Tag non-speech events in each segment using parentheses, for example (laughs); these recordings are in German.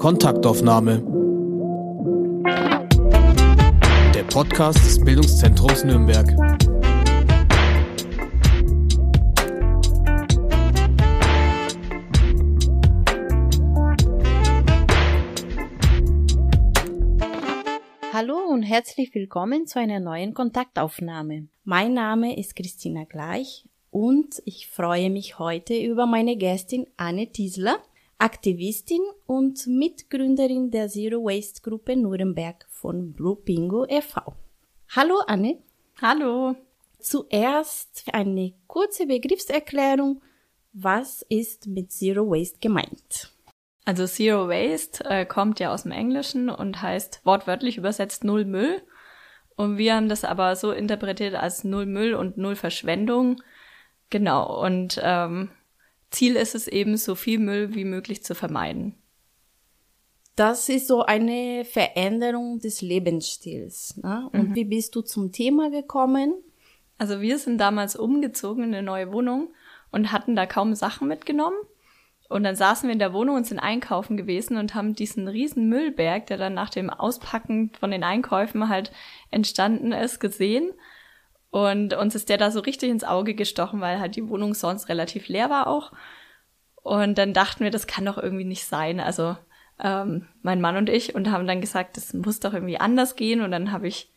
Kontaktaufnahme. Der Podcast des Bildungszentrums Nürnberg. Hallo und herzlich willkommen zu einer neuen Kontaktaufnahme. Mein Name ist Christina Gleich und ich freue mich heute über meine Gästin Anne Tiesler, Aktivistin und Mitgründerin der Zero Waste Gruppe Nuremberg von Blue Bingo e.V. Hallo Anne. Hallo. Zuerst eine kurze Begriffserklärung. Was ist mit Zero Waste gemeint? Also Zero Waste äh, kommt ja aus dem Englischen und heißt wortwörtlich übersetzt Null Müll. Und wir haben das aber so interpretiert als Null Müll und Null Verschwendung. Genau. Und ähm, Ziel ist es eben, so viel Müll wie möglich zu vermeiden. Das ist so eine Veränderung des Lebensstils. Ne? Und mhm. wie bist du zum Thema gekommen? Also wir sind damals umgezogen in eine neue Wohnung und hatten da kaum Sachen mitgenommen. Und dann saßen wir in der Wohnung und sind einkaufen gewesen und haben diesen riesen Müllberg, der dann nach dem Auspacken von den Einkäufen halt entstanden ist, gesehen. Und uns ist der da so richtig ins Auge gestochen, weil halt die Wohnung sonst relativ leer war auch. Und dann dachten wir, das kann doch irgendwie nicht sein. Also ähm, mein Mann und ich und haben dann gesagt, das muss doch irgendwie anders gehen. Und dann habe ich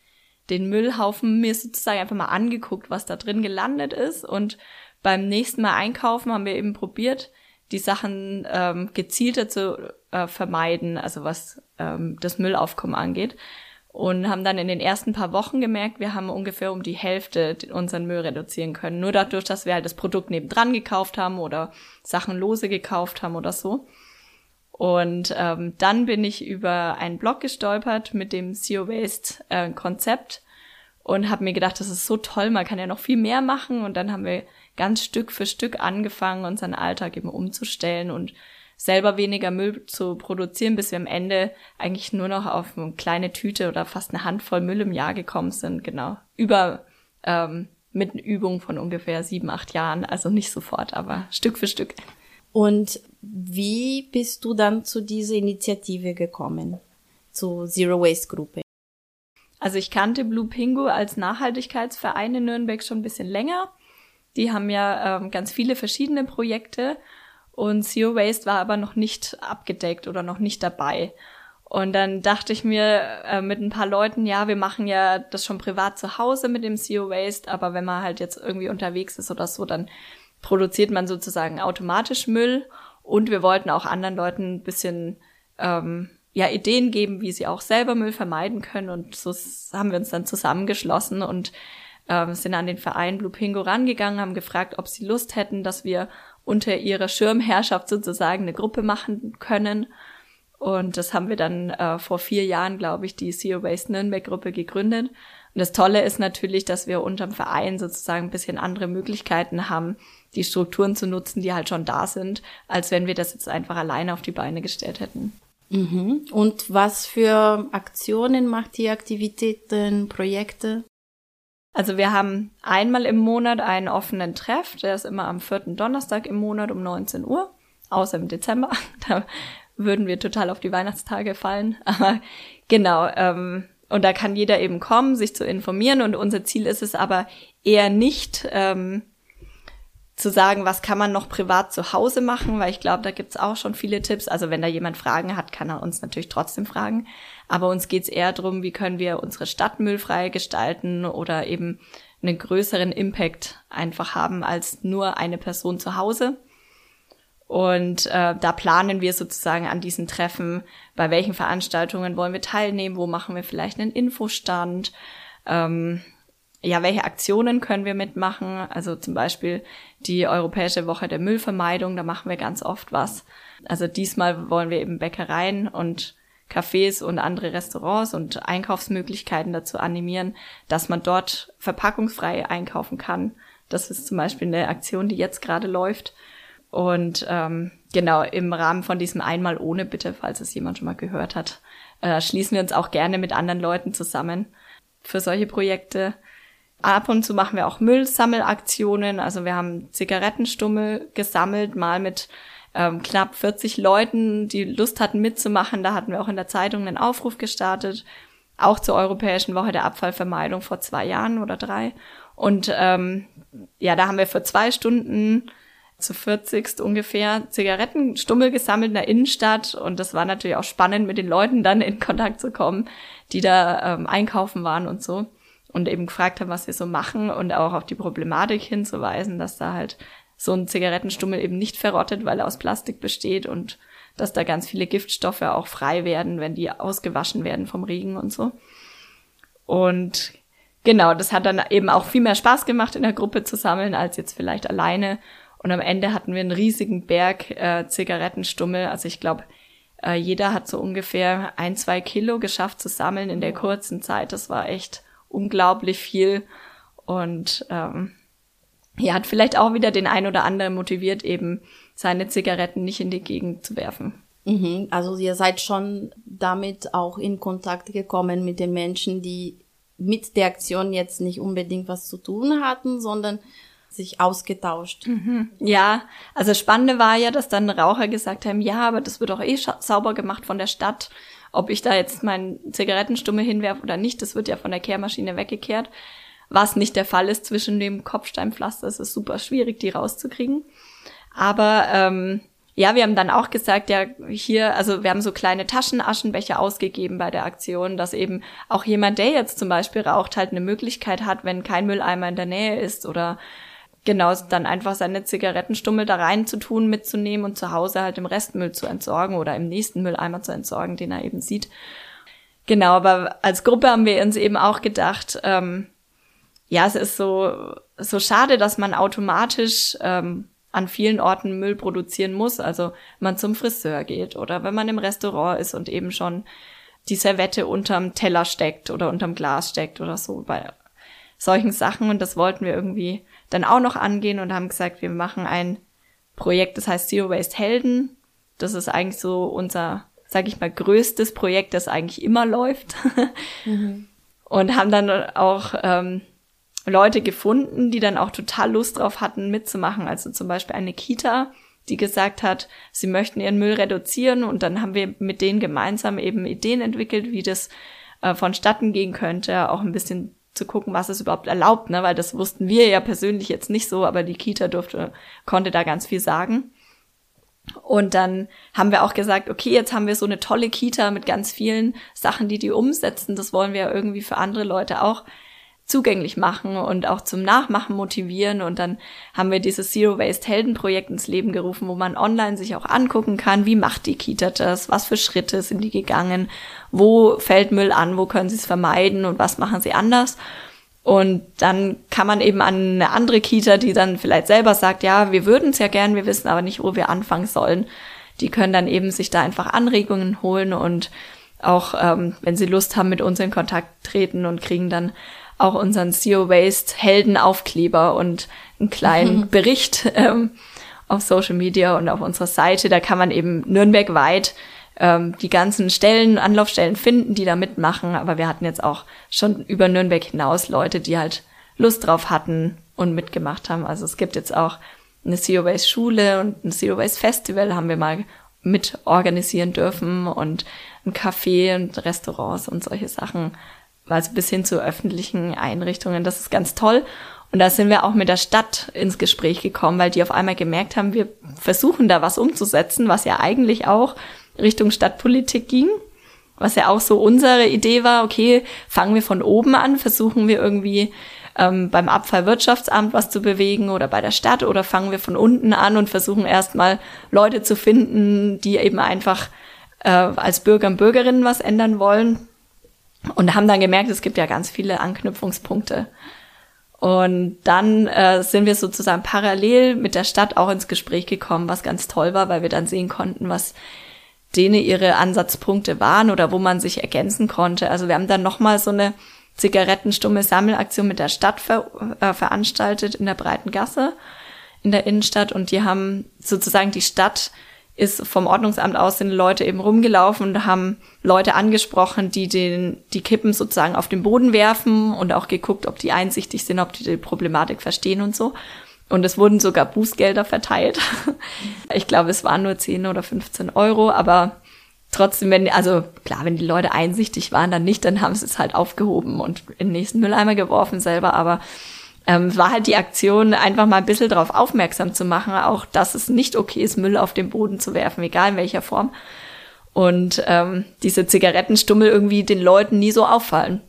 den Müllhaufen mir sozusagen einfach mal angeguckt, was da drin gelandet ist. Und beim nächsten Mal einkaufen haben wir eben probiert, die Sachen ähm, gezielter zu äh, vermeiden, also was ähm, das Müllaufkommen angeht. Und haben dann in den ersten paar Wochen gemerkt, wir haben ungefähr um die Hälfte unseren Müll reduzieren können. Nur dadurch, dass wir halt das Produkt nebendran gekauft haben oder Sachen lose gekauft haben oder so. Und ähm, dann bin ich über einen Blog gestolpert mit dem Zero Waste äh, Konzept und habe mir gedacht, das ist so toll, man kann ja noch viel mehr machen. Und dann haben wir ganz Stück für Stück angefangen, unseren Alltag eben umzustellen und selber weniger Müll zu produzieren, bis wir am Ende eigentlich nur noch auf eine kleine Tüte oder fast eine Handvoll Müll im Jahr gekommen sind. Genau. Über ähm, mit einer Übung von ungefähr sieben, acht Jahren. Also nicht sofort, aber Stück für Stück. Und wie bist du dann zu dieser Initiative gekommen? Zur Zero Waste Gruppe? Also ich kannte Blue Pingo als Nachhaltigkeitsverein in Nürnberg schon ein bisschen länger. Die haben ja ähm, ganz viele verschiedene Projekte und Zero Waste war aber noch nicht abgedeckt oder noch nicht dabei. Und dann dachte ich mir äh, mit ein paar Leuten, ja, wir machen ja das schon privat zu Hause mit dem Zero Waste, aber wenn man halt jetzt irgendwie unterwegs ist oder so, dann produziert man sozusagen automatisch Müll. Und wir wollten auch anderen Leuten ein bisschen ähm, ja, Ideen geben, wie sie auch selber Müll vermeiden können. Und so haben wir uns dann zusammengeschlossen und ähm, sind an den Verein Blue Pingo rangegangen, haben gefragt, ob sie Lust hätten, dass wir unter ihrer Schirmherrschaft sozusagen eine Gruppe machen können. Und das haben wir dann äh, vor vier Jahren, glaube ich, die Zero Waste Nürnberg Gruppe gegründet. Und das Tolle ist natürlich, dass wir unterm Verein sozusagen ein bisschen andere Möglichkeiten haben, die Strukturen zu nutzen, die halt schon da sind, als wenn wir das jetzt einfach alleine auf die Beine gestellt hätten. Mhm. Und was für Aktionen macht die Aktivitäten, Projekte? Also wir haben einmal im Monat einen offenen Treff, der ist immer am vierten Donnerstag im Monat um 19 Uhr, außer im Dezember. (laughs) Da würden wir total auf die Weihnachtstage fallen. (laughs) Aber genau, ähm, und da kann jeder eben kommen, sich zu informieren. Und unser Ziel ist es aber eher nicht, ähm, zu sagen, was kann man noch privat zu Hause machen, weil ich glaube, da gibt's auch schon viele Tipps. Also wenn da jemand Fragen hat, kann er uns natürlich trotzdem fragen. Aber uns geht's eher darum, wie können wir unsere Stadt müllfrei gestalten oder eben einen größeren Impact einfach haben als nur eine Person zu Hause. Und äh, da planen wir sozusagen an diesen Treffen, bei welchen Veranstaltungen wollen wir teilnehmen, wo machen wir vielleicht einen Infostand, ähm, ja, welche Aktionen können wir mitmachen? Also zum Beispiel die Europäische Woche der Müllvermeidung, da machen wir ganz oft was. Also diesmal wollen wir eben Bäckereien und Cafés und andere Restaurants und Einkaufsmöglichkeiten dazu animieren, dass man dort verpackungsfrei einkaufen kann. Das ist zum Beispiel eine Aktion, die jetzt gerade läuft. Und ähm, genau, im Rahmen von diesem Einmal ohne Bitte, falls es jemand schon mal gehört hat, äh, schließen wir uns auch gerne mit anderen Leuten zusammen für solche Projekte. Ab und zu machen wir auch Müllsammelaktionen. Also wir haben Zigarettenstummel gesammelt, mal mit ähm, knapp 40 Leuten, die Lust hatten mitzumachen. Da hatten wir auch in der Zeitung einen Aufruf gestartet, auch zur Europäischen Woche der Abfallvermeidung vor zwei Jahren oder drei. Und ähm, ja, da haben wir für zwei Stunden zu 40 ungefähr Zigarettenstummel gesammelt in der Innenstadt und das war natürlich auch spannend, mit den Leuten dann in Kontakt zu kommen, die da ähm, einkaufen waren und so und eben gefragt haben, was wir so machen und auch auf die Problematik hinzuweisen, dass da halt so ein Zigarettenstummel eben nicht verrottet, weil er aus Plastik besteht und dass da ganz viele Giftstoffe auch frei werden, wenn die ausgewaschen werden vom Regen und so. Und genau, das hat dann eben auch viel mehr Spaß gemacht, in der Gruppe zu sammeln, als jetzt vielleicht alleine. Und am Ende hatten wir einen riesigen Berg äh, Zigarettenstummel. Also ich glaube, äh, jeder hat so ungefähr ein, zwei Kilo geschafft zu sammeln in der kurzen Zeit. Das war echt unglaublich viel. Und ähm, ja, hat vielleicht auch wieder den ein oder anderen motiviert, eben seine Zigaretten nicht in die Gegend zu werfen. Mhm, also ihr seid schon damit auch in Kontakt gekommen mit den Menschen, die mit der Aktion jetzt nicht unbedingt was zu tun hatten, sondern sich ausgetauscht. Mhm. Ja, also Spannende war ja, dass dann Raucher gesagt haben, ja, aber das wird doch eh sauber gemacht von der Stadt. Ob ich da jetzt meinen Zigarettenstumme hinwerfe oder nicht, das wird ja von der Kehrmaschine weggekehrt. Was nicht der Fall ist zwischen dem Kopfsteinpflaster, es ist super schwierig, die rauszukriegen. Aber ähm, ja, wir haben dann auch gesagt, ja, hier, also wir haben so kleine Taschenaschenbecher ausgegeben bei der Aktion, dass eben auch jemand, der jetzt zum Beispiel raucht, halt eine Möglichkeit hat, wenn kein Mülleimer in der Nähe ist oder genau, dann einfach seine Zigarettenstummel da rein zu tun, mitzunehmen und zu Hause halt im Restmüll zu entsorgen oder im nächsten Mülleimer zu entsorgen, den er eben sieht. Genau, aber als Gruppe haben wir uns eben auch gedacht, ähm, ja, es ist so, so schade, dass man automatisch ähm, an vielen Orten Müll produzieren muss. Also man zum Friseur geht oder wenn man im Restaurant ist und eben schon die Servette unterm Teller steckt oder unterm Glas steckt oder so bei solchen Sachen. Und das wollten wir irgendwie dann auch noch angehen und haben gesagt, wir machen ein Projekt, das heißt Zero Waste Helden. Das ist eigentlich so unser, sag ich mal, größtes Projekt, das eigentlich immer läuft. (laughs) mhm. Und haben dann auch ähm, Leute gefunden, die dann auch total Lust drauf hatten, mitzumachen. Also zum Beispiel eine Kita, die gesagt hat, sie möchten ihren Müll reduzieren und dann haben wir mit denen gemeinsam eben Ideen entwickelt, wie das äh, vonstatten gehen könnte, auch ein bisschen zu gucken, was es überhaupt erlaubt, ne? weil das wussten wir ja persönlich jetzt nicht so, aber die Kita durfte, konnte da ganz viel sagen. Und dann haben wir auch gesagt, okay, jetzt haben wir so eine tolle Kita mit ganz vielen Sachen, die die umsetzen. Das wollen wir ja irgendwie für andere Leute auch zugänglich machen und auch zum Nachmachen motivieren. Und dann haben wir dieses Zero Waste Heldenprojekt ins Leben gerufen, wo man online sich auch angucken kann, wie macht die Kita das, was für Schritte sind die gegangen, wo fällt Müll an, wo können sie es vermeiden und was machen sie anders. Und dann kann man eben an eine andere Kita, die dann vielleicht selber sagt, ja, wir würden es ja gern, wir wissen aber nicht, wo wir anfangen sollen. Die können dann eben sich da einfach Anregungen holen und auch, ähm, wenn sie Lust haben, mit uns in Kontakt treten und kriegen dann auch unseren Zero Waste Heldenaufkleber und einen kleinen mhm. Bericht ähm, auf Social Media und auf unserer Seite. Da kann man eben nürnbergweit ähm, die ganzen Stellen, Anlaufstellen finden, die da mitmachen. Aber wir hatten jetzt auch schon über Nürnberg hinaus Leute, die halt Lust drauf hatten und mitgemacht haben. Also es gibt jetzt auch eine Zero Waste Schule und ein Zero Waste Festival haben wir mal mit organisieren dürfen und ein Café und Restaurants und solche Sachen also bis hin zu öffentlichen Einrichtungen. Das ist ganz toll. Und da sind wir auch mit der Stadt ins Gespräch gekommen, weil die auf einmal gemerkt haben, wir versuchen da was umzusetzen, was ja eigentlich auch Richtung Stadtpolitik ging. Was ja auch so unsere Idee war, okay, fangen wir von oben an, versuchen wir irgendwie ähm, beim Abfallwirtschaftsamt was zu bewegen oder bei der Stadt oder fangen wir von unten an und versuchen erstmal Leute zu finden, die eben einfach äh, als Bürger und Bürgerinnen was ändern wollen und haben dann gemerkt, es gibt ja ganz viele Anknüpfungspunkte. Und dann äh, sind wir sozusagen parallel mit der Stadt auch ins Gespräch gekommen, was ganz toll war, weil wir dann sehen konnten, was denen ihre Ansatzpunkte waren oder wo man sich ergänzen konnte. Also wir haben dann nochmal so eine Zigarettenstumme Sammelaktion mit der Stadt ver äh, veranstaltet in der Breiten Gasse in der Innenstadt und die haben sozusagen die Stadt ist vom Ordnungsamt aus sind Leute eben rumgelaufen und haben Leute angesprochen, die den, die Kippen sozusagen auf den Boden werfen und auch geguckt, ob die einsichtig sind, ob die die Problematik verstehen und so. Und es wurden sogar Bußgelder verteilt. (laughs) Ich glaube, es waren nur 10 oder 15 Euro, aber trotzdem, wenn, also klar, wenn die Leute einsichtig waren, dann nicht, dann haben sie es halt aufgehoben und in den nächsten Mülleimer geworfen selber, aber ähm, war halt die Aktion, einfach mal ein bisschen darauf aufmerksam zu machen, auch dass es nicht okay ist, Müll auf den Boden zu werfen, egal in welcher Form. Und ähm, diese Zigarettenstummel irgendwie den Leuten nie so auffallen.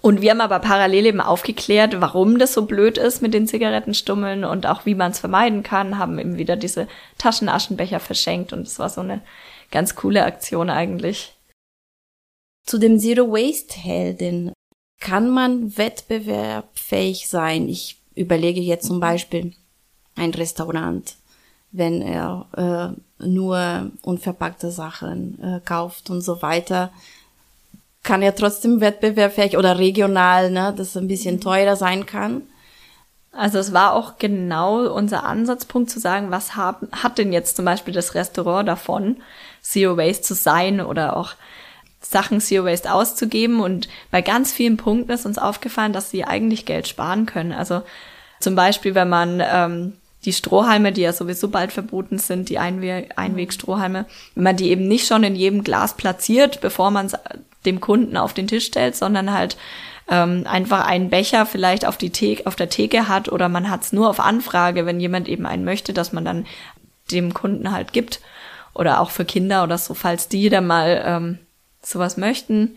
Und wir haben aber parallel eben aufgeklärt, warum das so blöd ist mit den Zigarettenstummeln und auch wie man es vermeiden kann, haben eben wieder diese Taschenaschenbecher verschenkt und es war so eine ganz coole Aktion eigentlich. Zu dem Zero Waste Helden kann man wettbewerbfähig sein. Ich überlege jetzt zum Beispiel ein Restaurant, wenn er äh, nur unverpackte Sachen äh, kauft und so weiter, kann er trotzdem wettbewerbfähig oder regional, ne, das ein bisschen mhm. teurer sein kann. Also es war auch genau unser Ansatzpunkt zu sagen, was haben, hat denn jetzt zum Beispiel das Restaurant davon, Zero Waste zu sein oder auch Sachen Zero Waste auszugeben. Und bei ganz vielen Punkten ist uns aufgefallen, dass sie eigentlich Geld sparen können. Also zum Beispiel, wenn man ähm, die Strohhalme, die ja sowieso bald verboten sind, die Einweg Einwegstrohhalme, wenn man die eben nicht schon in jedem Glas platziert, bevor man es dem Kunden auf den Tisch stellt, sondern halt ähm, einfach einen Becher vielleicht auf, die Theke, auf der Theke hat oder man hat es nur auf Anfrage, wenn jemand eben einen möchte, dass man dann dem Kunden halt gibt. Oder auch für Kinder oder so, falls die dann mal ähm, sowas möchten,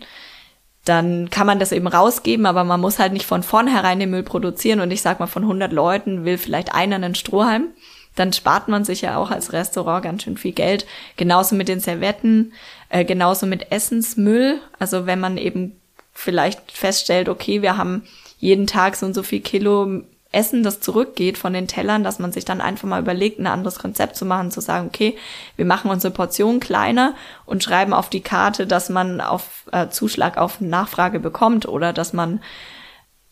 dann kann man das eben rausgeben, aber man muss halt nicht von vornherein den Müll produzieren und ich sag mal, von 100 Leuten will vielleicht einer einen Strohhalm. Dann spart man sich ja auch als Restaurant ganz schön viel Geld. Genauso mit den Servetten, äh, genauso mit Essensmüll. Also wenn man eben vielleicht feststellt, okay, wir haben jeden Tag so und so viel Kilo Essen, das zurückgeht von den Tellern, dass man sich dann einfach mal überlegt, ein anderes Konzept zu machen, zu sagen, okay, wir machen unsere Portion kleiner und schreiben auf die Karte, dass man auf äh, Zuschlag auf Nachfrage bekommt oder dass man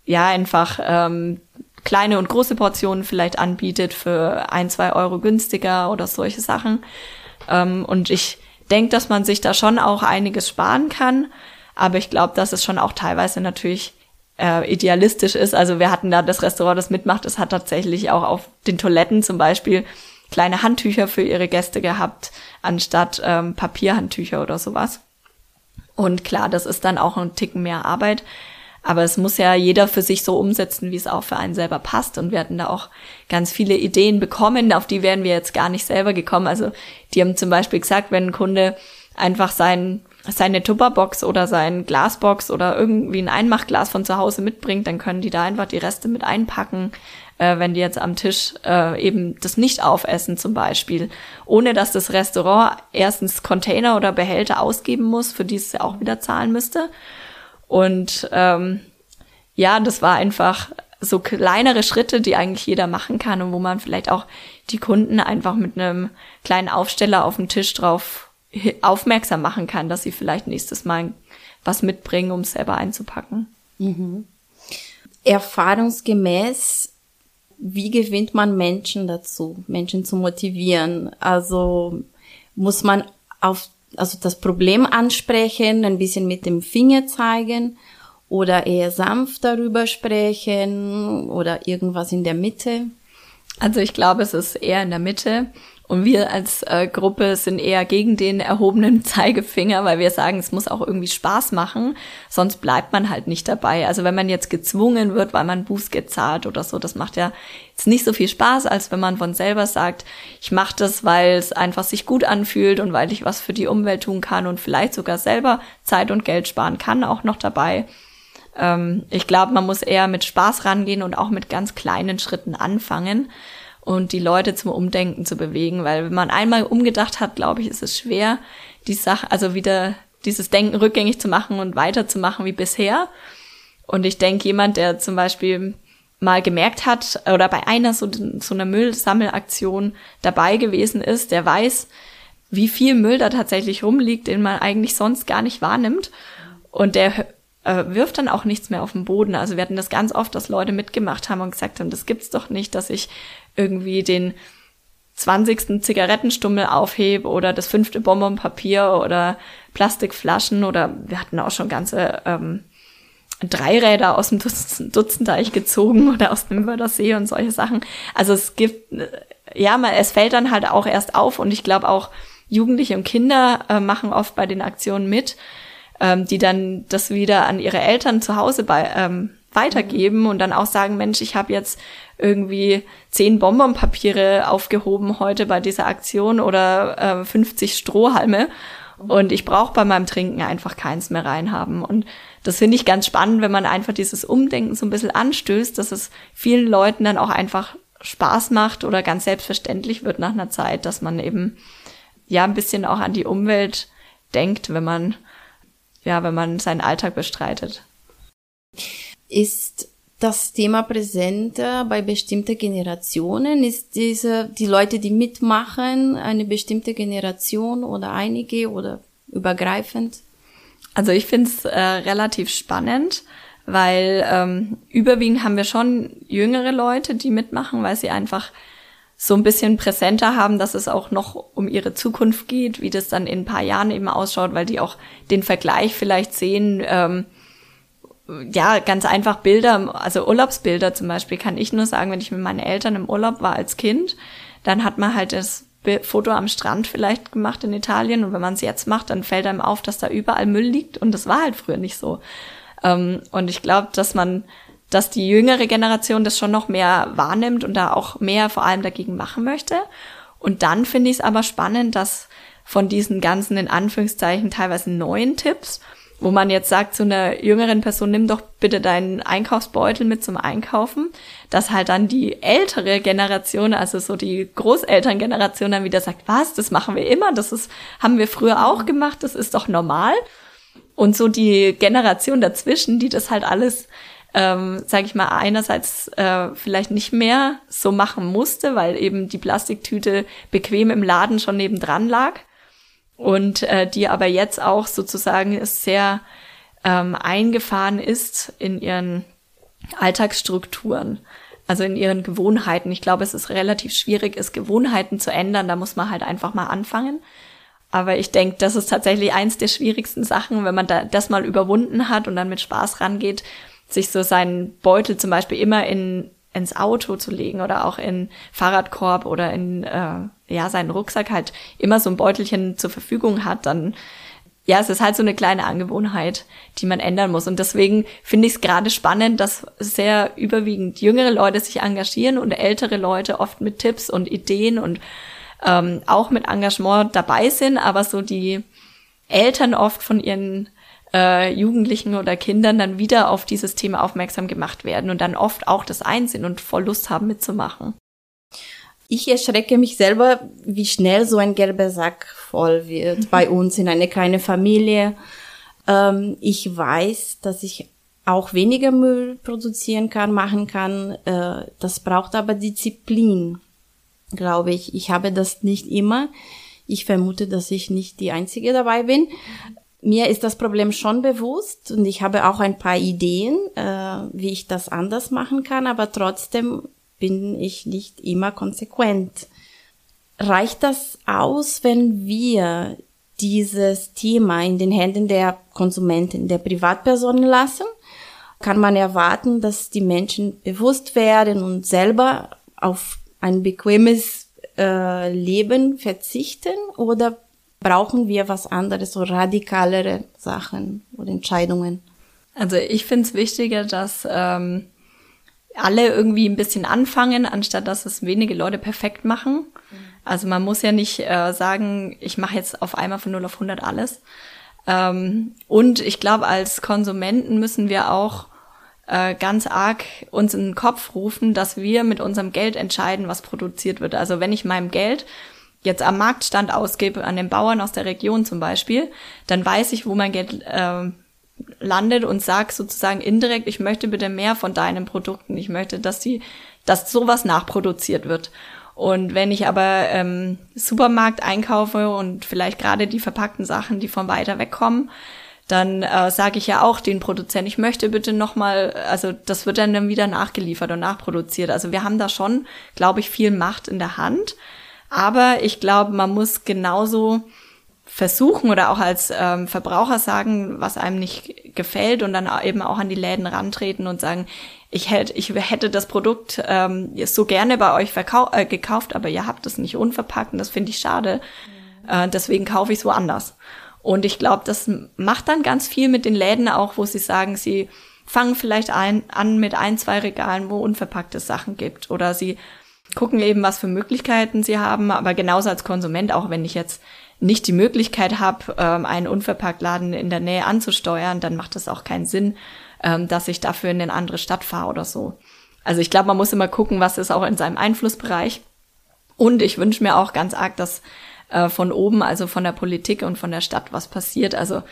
ja einfach ähm, kleine und große Portionen vielleicht anbietet für ein, zwei Euro günstiger oder solche Sachen. Ähm, und ich denke, dass man sich da schon auch einiges sparen kann. Aber ich glaube, dass es schon auch teilweise natürlich äh, idealistisch ist. Also wir hatten da das Restaurant, das mitmacht, es hat tatsächlich auch auf den Toiletten zum Beispiel kleine Handtücher für ihre Gäste gehabt, anstatt ähm, Papierhandtücher oder sowas. Und klar, das ist dann auch ein Ticken mehr Arbeit. Aber es muss ja jeder für sich so umsetzen, wie es auch für einen selber passt. Und wir hatten da auch ganz viele Ideen bekommen, auf die wären wir jetzt gar nicht selber gekommen. Also die haben zum Beispiel gesagt, wenn ein Kunde einfach seinen seine Tupperbox oder sein Glasbox oder irgendwie ein Einmachglas von zu Hause mitbringt, dann können die da einfach die Reste mit einpacken, äh, wenn die jetzt am Tisch äh, eben das nicht aufessen zum Beispiel, ohne dass das Restaurant erstens Container oder Behälter ausgeben muss, für die es ja auch wieder zahlen müsste. Und ähm, ja, das war einfach so kleinere Schritte, die eigentlich jeder machen kann und wo man vielleicht auch die Kunden einfach mit einem kleinen Aufsteller auf dem Tisch drauf (laughs) aufmerksam machen kann, dass sie vielleicht nächstes Mal was mitbringen, um es selber einzupacken. Mhm. Erfahrungsgemäß, wie gewinnt man Menschen dazu, Menschen zu motivieren? Also muss man auf also das Problem ansprechen, ein bisschen mit dem Finger zeigen oder eher sanft darüber sprechen oder irgendwas in der Mitte? Also ich glaube, es ist eher in der Mitte. Und wir als äh, Gruppe sind eher gegen den erhobenen (laughs) Zeigefinger, weil wir sagen, es muss auch irgendwie Spaß machen, sonst bleibt man halt nicht dabei. Also wenn man jetzt gezwungen wird, weil man Bußgeld zahlt oder so, das macht ja jetzt nicht so viel Spaß, als wenn man von selber sagt, ich mache das, weil es einfach sich gut anfühlt und weil ich was für die Umwelt tun kann und vielleicht sogar selber Zeit und Geld sparen kann, auch noch dabei. Ähm, ich glaube, man muss eher mit Spaß rangehen und auch mit ganz kleinen Schritten anfangen und die Leute zum Umdenken zu bewegen, weil wenn man einmal umgedacht hat, glaube ich, ist es schwer, die Sache, also wieder dieses Denken rückgängig zu machen und weiterzumachen wie bisher. Und ich denke, jemand, der zum Beispiel mal gemerkt hat oder bei einer so, so einer Müllsammelaktion dabei gewesen ist, der weiß, wie viel Müll da tatsächlich rumliegt, den man eigentlich sonst gar nicht wahrnimmt. Und der äh, wirft dann auch nichts mehr auf den Boden. Also wir hatten das ganz oft, dass Leute mitgemacht haben und gesagt haben, das gibt's doch nicht, dass ich irgendwie den 20. Zigarettenstummel aufhebe oder das fünfte Bonbonpapier oder Plastikflaschen oder wir hatten auch schon ganze ähm, Dreiräder aus dem Dutzend, Dutzendteich gezogen oder aus dem Wörthersee und solche Sachen. Also es gibt, äh, ja, man, es fällt dann halt auch erst auf und ich glaube auch Jugendliche und Kinder äh, machen oft bei den Aktionen mit, ähm, die dann das wieder an ihre Eltern zu Hause bei, ähm, weitergeben und dann auch sagen, Mensch, ich habe jetzt irgendwie zehn Bonbonpapiere aufgehoben heute bei dieser Aktion oder äh, 50 Strohhalme und ich brauche bei meinem Trinken einfach keins mehr reinhaben. Und das finde ich ganz spannend, wenn man einfach dieses Umdenken so ein bisschen anstößt, dass es vielen Leuten dann auch einfach Spaß macht oder ganz selbstverständlich wird nach einer Zeit, dass man eben ja ein bisschen auch an die Umwelt denkt, wenn man ja, wenn man seinen Alltag bestreitet. Ist das Thema präsenter bei bestimmten Generationen? Ist diese, die Leute, die mitmachen, eine bestimmte Generation oder einige oder übergreifend? Also ich finde es äh, relativ spannend, weil ähm, überwiegend haben wir schon jüngere Leute, die mitmachen, weil sie einfach so ein bisschen präsenter haben, dass es auch noch um ihre Zukunft geht, wie das dann in ein paar Jahren eben ausschaut, weil die auch den Vergleich vielleicht sehen, ähm, ja, ganz einfach Bilder, also Urlaubsbilder zum Beispiel, kann ich nur sagen, wenn ich mit meinen Eltern im Urlaub war als Kind, dann hat man halt das Foto am Strand vielleicht gemacht in Italien und wenn man es jetzt macht, dann fällt einem auf, dass da überall Müll liegt und das war halt früher nicht so. Ähm, und ich glaube, dass man, dass die jüngere Generation das schon noch mehr wahrnimmt und da auch mehr vor allem dagegen machen möchte. Und dann finde ich es aber spannend, dass von diesen ganzen in Anführungszeichen teilweise neuen Tipps wo man jetzt sagt zu einer jüngeren Person, nimm doch bitte deinen Einkaufsbeutel mit zum Einkaufen, dass halt dann die ältere Generation, also so die Großelterngeneration dann wieder sagt, was, das machen wir immer, das ist, haben wir früher auch gemacht, das ist doch normal. Und so die Generation dazwischen, die das halt alles, ähm, sage ich mal, einerseits äh, vielleicht nicht mehr so machen musste, weil eben die Plastiktüte bequem im Laden schon nebendran lag und äh, die aber jetzt auch sozusagen sehr ähm, eingefahren ist in ihren Alltagsstrukturen, also in ihren Gewohnheiten. Ich glaube, es ist relativ schwierig, es Gewohnheiten zu ändern. Da muss man halt einfach mal anfangen. Aber ich denke, das ist tatsächlich eins der schwierigsten Sachen, wenn man da das mal überwunden hat und dann mit Spaß rangeht, sich so seinen Beutel zum Beispiel immer in ins Auto zu legen oder auch in Fahrradkorb oder in äh, ja seinen Rucksack halt immer so ein Beutelchen zur Verfügung hat, dann ja, es ist halt so eine kleine Angewohnheit, die man ändern muss. Und deswegen finde ich es gerade spannend, dass sehr überwiegend jüngere Leute sich engagieren und ältere Leute oft mit Tipps und Ideen und ähm, auch mit Engagement dabei sind, aber so die Eltern oft von ihren äh, Jugendlichen oder Kindern dann wieder auf dieses Thema aufmerksam gemacht werden und dann oft auch das einsehen und voll Lust haben mitzumachen. Ich erschrecke mich selber, wie schnell so ein gelber Sack voll wird mhm. bei uns in eine kleine Familie. Ähm, ich weiß, dass ich auch weniger Müll produzieren kann, machen kann. Äh, das braucht aber Disziplin, glaube ich. Ich habe das nicht immer. Ich vermute, dass ich nicht die Einzige dabei bin. Mir ist das Problem schon bewusst und ich habe auch ein paar Ideen, äh, wie ich das anders machen kann, aber trotzdem bin ich nicht immer konsequent. Reicht das aus, wenn wir dieses Thema in den Händen der Konsumenten, der Privatpersonen lassen? Kann man erwarten, dass die Menschen bewusst werden und selber auf ein bequemes äh, Leben verzichten? Oder brauchen wir was anderes, so radikalere Sachen oder Entscheidungen? Also ich finde es wichtiger, dass ähm, alle irgendwie ein bisschen anfangen, anstatt dass es wenige Leute perfekt machen. Also man muss ja nicht äh, sagen, ich mache jetzt auf einmal von 0 auf 100 alles. Ähm, und ich glaube, als Konsumenten müssen wir auch äh, ganz arg uns in den Kopf rufen, dass wir mit unserem Geld entscheiden, was produziert wird. Also wenn ich meinem Geld jetzt am Marktstand ausgebe, an den Bauern aus der Region zum Beispiel, dann weiß ich, wo mein Geld äh, landet und sag sozusagen indirekt, ich möchte bitte mehr von deinen Produkten. Ich möchte, dass sie, dass sowas nachproduziert wird. Und wenn ich aber ähm, Supermarkt einkaufe und vielleicht gerade die verpackten Sachen, die von weiter weg kommen, dann äh, sage ich ja auch den Produzenten, ich möchte bitte nochmal, also das wird dann, dann wieder nachgeliefert und nachproduziert. Also wir haben da schon, glaube ich, viel Macht in der Hand. Aber ich glaube, man muss genauso versuchen oder auch als ähm, Verbraucher sagen, was einem nicht gefällt und dann eben auch an die Läden rantreten und sagen, ich hätte, ich hätte das Produkt ähm, so gerne bei euch äh, gekauft, aber ihr habt es nicht unverpackt und das finde ich schade. Äh, deswegen kaufe ich es woanders. Und ich glaube, das macht dann ganz viel mit den Läden auch, wo sie sagen, sie fangen vielleicht ein, an mit ein, zwei Regalen, wo unverpackte Sachen gibt. Oder sie gucken eben, was für Möglichkeiten sie haben. Aber genauso als Konsument, auch wenn ich jetzt nicht die Möglichkeit habe, ähm, einen Unverpacktladen in der Nähe anzusteuern, dann macht es auch keinen Sinn, ähm, dass ich dafür in eine andere Stadt fahre oder so. Also ich glaube, man muss immer gucken, was ist auch in seinem Einflussbereich. Und ich wünsche mir auch ganz arg, dass äh, von oben, also von der Politik und von der Stadt was passiert. Also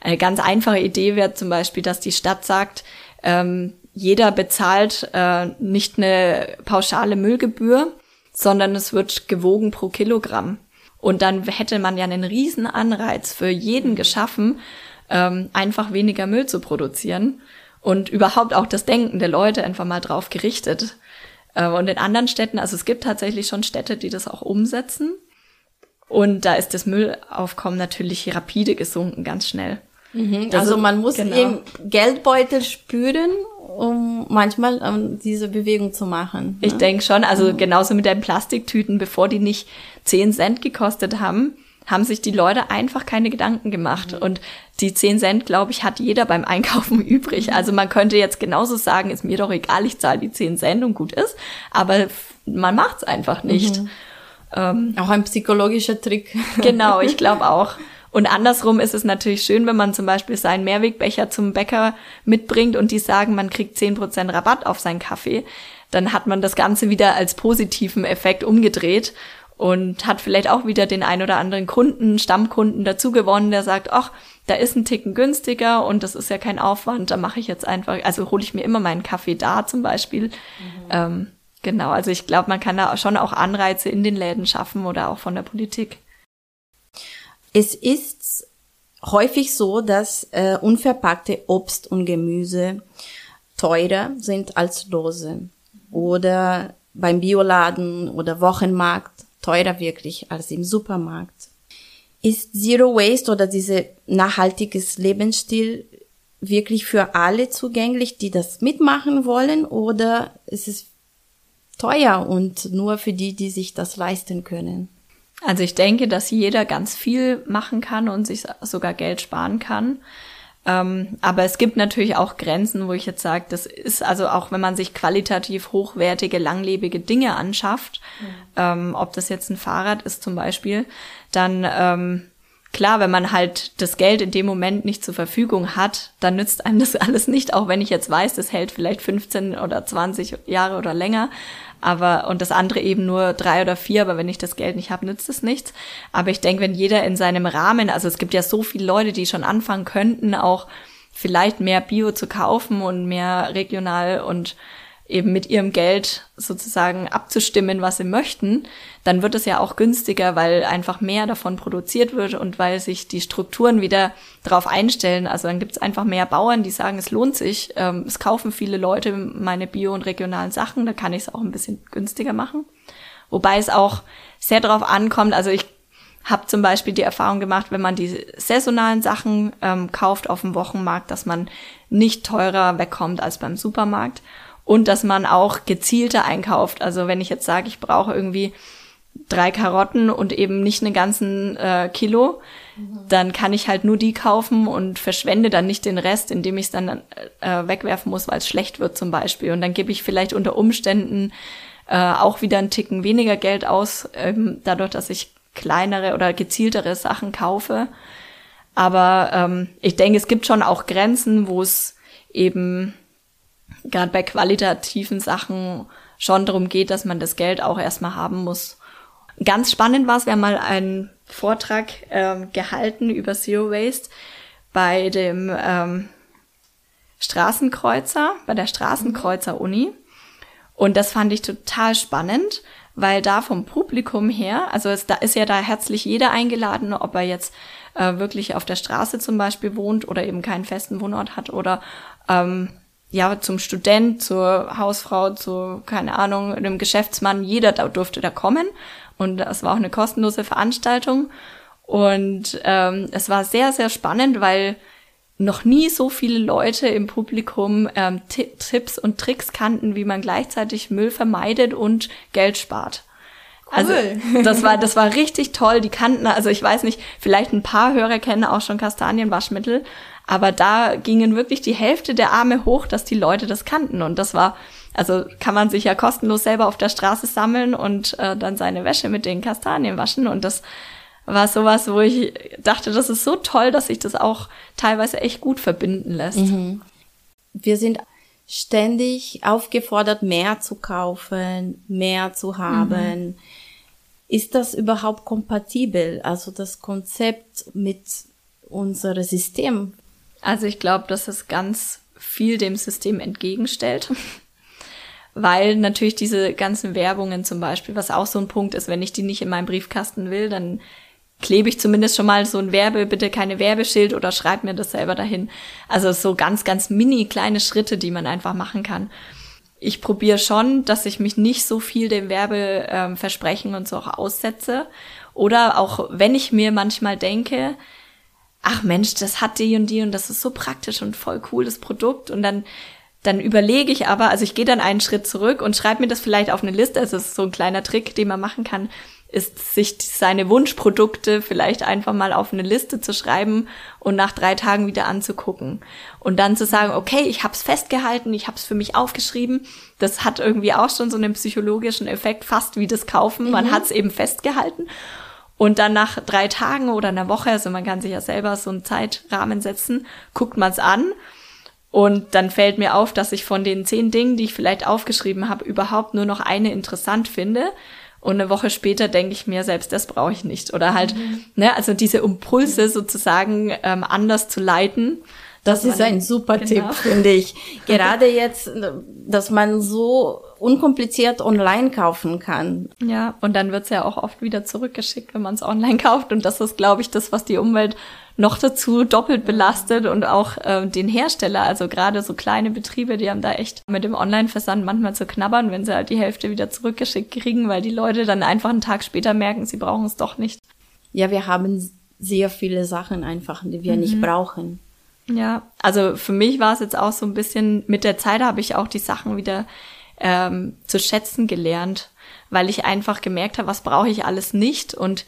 eine ganz einfache Idee wäre zum Beispiel, dass die Stadt sagt, ähm, jeder bezahlt äh, nicht eine pauschale Müllgebühr, sondern es wird gewogen pro Kilogramm. Und dann hätte man ja einen riesen Anreiz für jeden geschaffen, ähm, einfach weniger Müll zu produzieren und überhaupt auch das Denken der Leute einfach mal drauf gerichtet. Äh, und in anderen Städten, also es gibt tatsächlich schon Städte, die das auch umsetzen. Und da ist das Müllaufkommen natürlich rapide gesunken, ganz schnell. Mhm, also man muss genau. eben Geldbeutel spüren, um manchmal um, diese Bewegung zu machen. Ich ne? denke schon, also mhm. genauso mit den Plastiktüten, bevor die nicht 10 Cent gekostet haben, haben sich die Leute einfach keine Gedanken gemacht. Mhm. Und die 10 Cent, glaube ich, hat jeder beim Einkaufen (laughs) übrig. Also man könnte jetzt genauso sagen, ist mir doch egal, ich zahle die 10 Cent und gut ist. Aber man macht es einfach nicht. Mhm. Ähm, auch ein psychologischer Trick. Genau, ich glaube (laughs) auch. Und andersrum ist es natürlich schön, wenn man zum Beispiel seinen Mehrwegbecher zum Bäcker mitbringt und die sagen, man kriegt zehn Prozent Rabatt auf seinen Kaffee. Dann hat man das Ganze wieder als positiven Effekt umgedreht und hat vielleicht auch wieder den ein oder anderen Kunden, Stammkunden dazu gewonnen, der sagt, ach, da ist ein Ticken günstiger und das ist ja kein Aufwand, da mache ich jetzt einfach, also hole ich mir immer meinen Kaffee da zum Beispiel. Mhm. Ähm, genau, also ich glaube, man kann da schon auch Anreize in den Läden schaffen oder auch von der Politik. Es ist häufig so, dass äh, unverpackte Obst und Gemüse teurer sind als Dose. Oder beim Bioladen oder Wochenmarkt teurer wirklich als im Supermarkt. Ist Zero Waste oder diese nachhaltiges Lebensstil wirklich für alle zugänglich, die das mitmachen wollen, oder ist es teuer und nur für die, die sich das leisten können? Also ich denke, dass jeder ganz viel machen kann und sich sogar Geld sparen kann. Ähm, aber es gibt natürlich auch Grenzen, wo ich jetzt sage, das ist also auch, wenn man sich qualitativ hochwertige, langlebige Dinge anschafft, mhm. ähm, ob das jetzt ein Fahrrad ist zum Beispiel, dann ähm, klar, wenn man halt das Geld in dem Moment nicht zur Verfügung hat, dann nützt einem das (laughs) alles nicht, auch wenn ich jetzt weiß, das hält vielleicht 15 oder 20 Jahre oder länger aber und das andere eben nur drei oder vier, aber wenn ich das Geld nicht habe, nützt es nichts. Aber ich denke, wenn jeder in seinem Rahmen, also es gibt ja so viele Leute, die schon anfangen könnten, auch vielleicht mehr Bio zu kaufen und mehr regional und eben mit ihrem Geld sozusagen abzustimmen, was sie möchten, dann wird es ja auch günstiger, weil einfach mehr davon produziert wird und weil sich die Strukturen wieder darauf einstellen. Also dann gibt es einfach mehr Bauern, die sagen, es lohnt sich, ähm, es kaufen viele Leute meine bio- und regionalen Sachen, da kann ich es auch ein bisschen günstiger machen. Wobei es auch sehr darauf ankommt, also ich habe zum Beispiel die Erfahrung gemacht, wenn man die saisonalen Sachen ähm, kauft auf dem Wochenmarkt, dass man nicht teurer wegkommt als beim Supermarkt und dass man auch gezielter einkauft. Also wenn ich jetzt sage, ich brauche irgendwie drei Karotten und eben nicht einen ganzen äh, Kilo, mhm. dann kann ich halt nur die kaufen und verschwende dann nicht den Rest, indem ich es dann äh, wegwerfen muss, weil es schlecht wird zum Beispiel. Und dann gebe ich vielleicht unter Umständen äh, auch wieder einen Ticken weniger Geld aus, ähm, dadurch, dass ich kleinere oder gezieltere Sachen kaufe. Aber ähm, ich denke, es gibt schon auch Grenzen, wo es eben gerade bei qualitativen Sachen schon darum geht, dass man das Geld auch erstmal haben muss. Ganz spannend war es, wir haben mal einen Vortrag ähm, gehalten über Zero Waste bei dem ähm, Straßenkreuzer, bei der Straßenkreuzer Uni. Und das fand ich total spannend, weil da vom Publikum her, also es, da ist ja da herzlich jeder eingeladen, ob er jetzt äh, wirklich auf der Straße zum Beispiel wohnt oder eben keinen festen Wohnort hat oder ähm, ja, zum Student, zur Hausfrau, zu, keine Ahnung, einem Geschäftsmann, jeder da durfte da kommen. Und das war auch eine kostenlose Veranstaltung. Und ähm, es war sehr, sehr spannend, weil noch nie so viele Leute im Publikum ähm, Tipps und Tricks kannten, wie man gleichzeitig Müll vermeidet und Geld spart. Also cool. das war das war richtig toll. Die kannten, also ich weiß nicht, vielleicht ein paar Hörer kennen auch schon Kastanienwaschmittel, aber da gingen wirklich die Hälfte der Arme hoch, dass die Leute das kannten und das war also kann man sich ja kostenlos selber auf der Straße sammeln und äh, dann seine Wäsche mit den Kastanien waschen und das war sowas, wo ich dachte, das ist so toll, dass sich das auch teilweise echt gut verbinden lässt. Mhm. Wir sind ständig aufgefordert, mehr zu kaufen, mehr zu haben. Mhm. Ist das überhaupt kompatibel? Also das Konzept mit unserem System? Also ich glaube, dass es ganz viel dem System entgegenstellt. Weil natürlich diese ganzen Werbungen zum Beispiel, was auch so ein Punkt ist, wenn ich die nicht in meinem Briefkasten will, dann klebe ich zumindest schon mal so ein Werbe, bitte keine Werbeschild oder schreib mir das selber dahin. Also so ganz, ganz mini kleine Schritte, die man einfach machen kann. Ich probiere schon, dass ich mich nicht so viel dem Werbeversprechen ähm, und so auch aussetze. Oder auch wenn ich mir manchmal denke, ach Mensch, das hat die und die und das ist so praktisch und voll cool, das Produkt. Und dann dann überlege ich aber, also ich gehe dann einen Schritt zurück und schreibe mir das vielleicht auf eine Liste. Also es ist so ein kleiner Trick, den man machen kann ist, sich seine Wunschprodukte vielleicht einfach mal auf eine Liste zu schreiben und nach drei Tagen wieder anzugucken. Und dann zu sagen, okay, ich habe es festgehalten, ich habe es für mich aufgeschrieben. Das hat irgendwie auch schon so einen psychologischen Effekt, fast wie das Kaufen. Man mhm. hat es eben festgehalten. Und dann nach drei Tagen oder einer Woche, also man kann sich ja selber so einen Zeitrahmen setzen, guckt man es an. Und dann fällt mir auf, dass ich von den zehn Dingen, die ich vielleicht aufgeschrieben habe, überhaupt nur noch eine interessant finde und eine Woche später denke ich mir, selbst das brauche ich nicht. Oder halt, mhm. ne, also diese Impulse sozusagen ähm, anders zu leiten. Das, ist ein super genau. Tipp, finde ich. (laughs) Gerade jetzt, dass man so unkompliziert online kaufen kann. Ja, und dann wird's ja auch oft wieder zurückgeschickt, wenn man es online (laughs) kauft. Und das ist, glaube ich, das, was die Umwelt noch dazu doppelt belastet und auch äh, den Hersteller, also gerade so kleine Betriebe, die haben da echt mit dem Online-Versand manchmal zu knabbern, wenn sie halt die Hälfte wieder zurückgeschickt kriegen, weil die Leute dann einfach einen Tag später merken, sie brauchen es doch nicht. Ja, wir haben sehr viele Sachen einfach, die wir mhm. nicht brauchen. Ja, also für mich war es jetzt auch so ein bisschen, mit der Zeit habe ich auch die Sachen wieder ähm, zu schätzen gelernt, weil ich einfach gemerkt habe, was brauche ich alles nicht und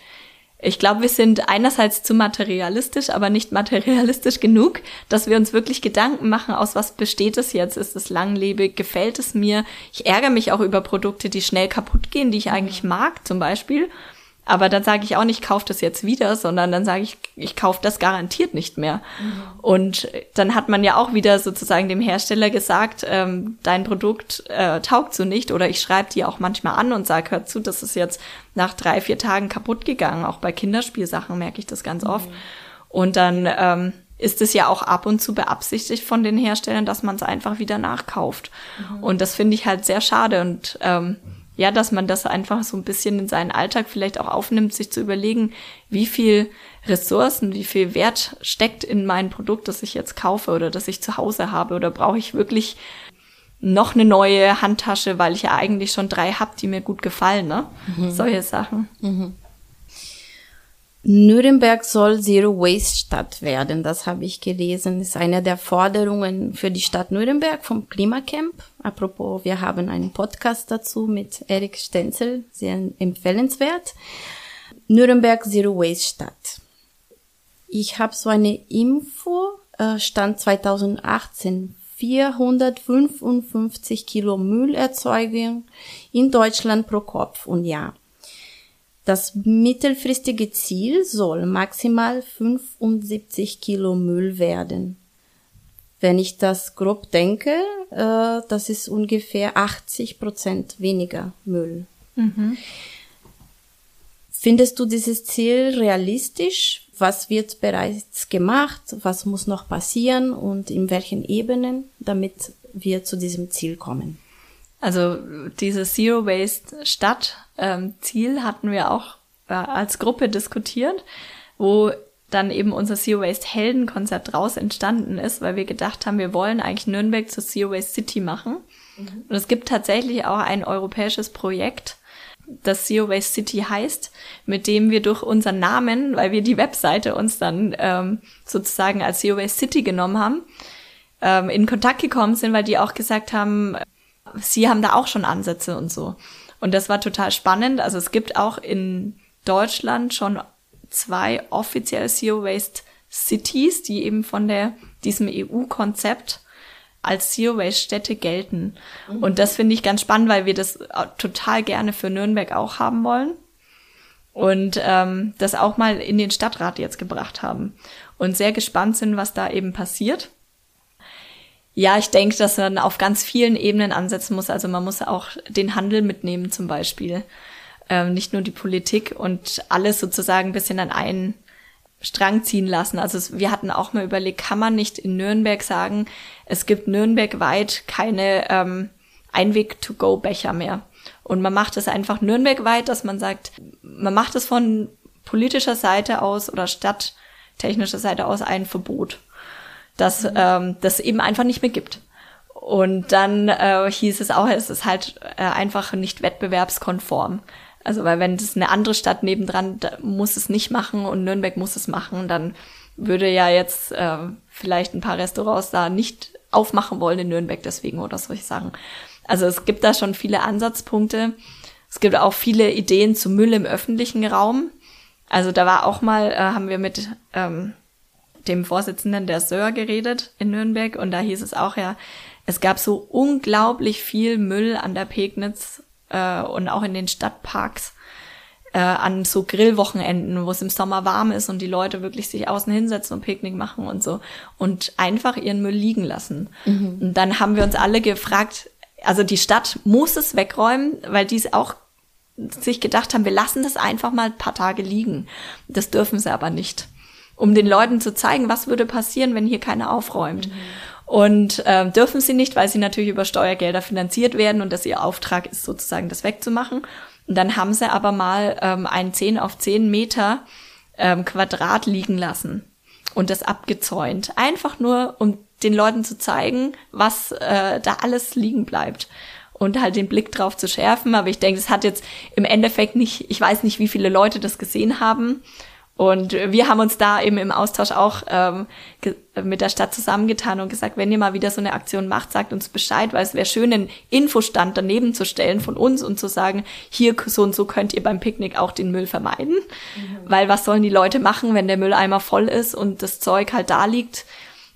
ich glaube, wir sind einerseits zu materialistisch, aber nicht materialistisch (laughs) genug, dass wir uns wirklich Gedanken machen, aus was besteht es jetzt? Ist es langlebig? Gefällt es mir? Ich ärgere mich auch über Produkte, die schnell kaputt gehen, die ich eigentlich mag, zum Beispiel. Aber dann sage ich auch nicht, kauf das jetzt wieder, sondern dann sage ich, ich kaufe das garantiert nicht mehr. Mhm. Und dann hat man ja auch wieder sozusagen dem Hersteller gesagt, ähm, dein Produkt äh, taugt so nicht. Oder ich schreibe die auch manchmal an und sage, hör zu, das ist jetzt nach drei, vier Tagen kaputt gegangen. Auch bei Kinderspielsachen merke ich das ganz mhm. oft. Und dann ähm, ist es ja auch ab und zu beabsichtigt von den Herstellern, dass man es einfach wieder nachkauft. Mhm. Und das finde ich halt sehr schade. Und ähm, ja, dass man das einfach so ein bisschen in seinen Alltag vielleicht auch aufnimmt, sich zu überlegen, wie viel Ressourcen, wie viel Wert steckt in mein Produkt, das ich jetzt kaufe oder das ich zu Hause habe oder brauche ich wirklich noch eine neue Handtasche, weil ich ja eigentlich schon drei habe, die mir gut gefallen, ne? Mhm. Solche Sachen. Mhm. Nürnberg soll Zero Waste Stadt werden, das habe ich gelesen. Das ist eine der Forderungen für die Stadt Nürnberg vom Klimacamp. Apropos, wir haben einen Podcast dazu mit Erik Stenzel, sehr empfehlenswert. Nürnberg Zero Waste Stadt. Ich habe so eine Info, äh, Stand 2018, 455 Kilo Müllerzeugung in Deutschland pro Kopf und Jahr. Das mittelfristige Ziel soll maximal 75 Kilo Müll werden. Wenn ich das grob denke, äh, das ist ungefähr 80 Prozent weniger Müll. Mhm. Findest du dieses Ziel realistisch? Was wird bereits gemacht? Was muss noch passieren und in welchen Ebenen, damit wir zu diesem Ziel kommen? Also dieses Zero Waste Stadt ähm, Ziel hatten wir auch äh, als Gruppe diskutiert, wo dann eben unser Zero Waste Heldenkonzept raus entstanden ist, weil wir gedacht haben, wir wollen eigentlich Nürnberg zur Zero Waste City machen. Mhm. Und es gibt tatsächlich auch ein europäisches Projekt, das Zero Waste City heißt, mit dem wir durch unseren Namen, weil wir die Webseite uns dann ähm, sozusagen als Zero Waste City genommen haben, ähm, in Kontakt gekommen sind, weil die auch gesagt haben, sie haben da auch schon Ansätze und so. Und das war total spannend. Also es gibt auch in Deutschland schon zwei offizielle Zero Waste Cities, die eben von der, diesem EU-Konzept als Zero Waste Städte gelten. Mhm. Und das finde ich ganz spannend, weil wir das total gerne für Nürnberg auch haben wollen. Und ähm, das auch mal in den Stadtrat jetzt gebracht haben. Und sehr gespannt sind, was da eben passiert. Ja, ich denke, dass man auf ganz vielen Ebenen ansetzen muss. Also man muss auch den Handel mitnehmen zum Beispiel. Ähm, nicht nur die Politik und alles sozusagen ein bisschen an einen Strang ziehen lassen. Also es, wir hatten auch mal überlegt, kann man nicht in Nürnberg sagen, es gibt nürnbergweit keine ähm, Einweg-to-go-Becher mehr. Und man macht es einfach nürnbergweit, dass man sagt, man macht es von politischer Seite aus oder stadttechnischer Seite aus ein Verbot, dass mhm. ähm, das eben einfach nicht mehr gibt. Und dann äh, hieß es auch, es ist halt äh, einfach nicht wettbewerbskonform. Also weil wenn das eine andere Stadt nebendran muss es nicht machen und Nürnberg muss es machen, dann würde ja jetzt äh, vielleicht ein paar Restaurants da nicht aufmachen wollen in Nürnberg deswegen oder solche Sachen. Also es gibt da schon viele Ansatzpunkte. Es gibt auch viele Ideen zu Müll im öffentlichen Raum. Also da war auch mal, äh, haben wir mit ähm, dem Vorsitzenden der Sör geredet in Nürnberg und da hieß es auch ja, es gab so unglaublich viel Müll an der Pegnitz äh, und auch in den Stadtparks äh, an so Grillwochenenden, wo es im Sommer warm ist und die Leute wirklich sich außen hinsetzen und Picknick machen und so und einfach ihren Müll liegen lassen. Mhm. Und dann haben wir uns alle gefragt, also die Stadt muss es wegräumen, weil die es auch sich gedacht haben, wir lassen das einfach mal ein paar Tage liegen. Das dürfen sie aber nicht. Um den Leuten zu zeigen, was würde passieren, wenn hier keiner aufräumt. Mhm. Und äh, dürfen sie nicht, weil sie natürlich über Steuergelder finanziert werden und dass ihr Auftrag ist, sozusagen das wegzumachen. Und dann haben sie aber mal ähm, ein 10 auf 10 Meter ähm, Quadrat liegen lassen und das abgezäunt. Einfach nur, um den Leuten zu zeigen, was äh, da alles liegen bleibt und halt den Blick drauf zu schärfen. Aber ich denke, es hat jetzt im Endeffekt nicht, ich weiß nicht, wie viele Leute das gesehen haben. Und wir haben uns da eben im Austausch auch ähm, mit der Stadt zusammengetan und gesagt, wenn ihr mal wieder so eine Aktion macht, sagt uns Bescheid, weil es wäre schön, einen Infostand daneben zu stellen von uns und zu sagen, hier so und so könnt ihr beim Picknick auch den Müll vermeiden. Mhm. Weil was sollen die Leute machen, wenn der Mülleimer voll ist und das Zeug halt da liegt?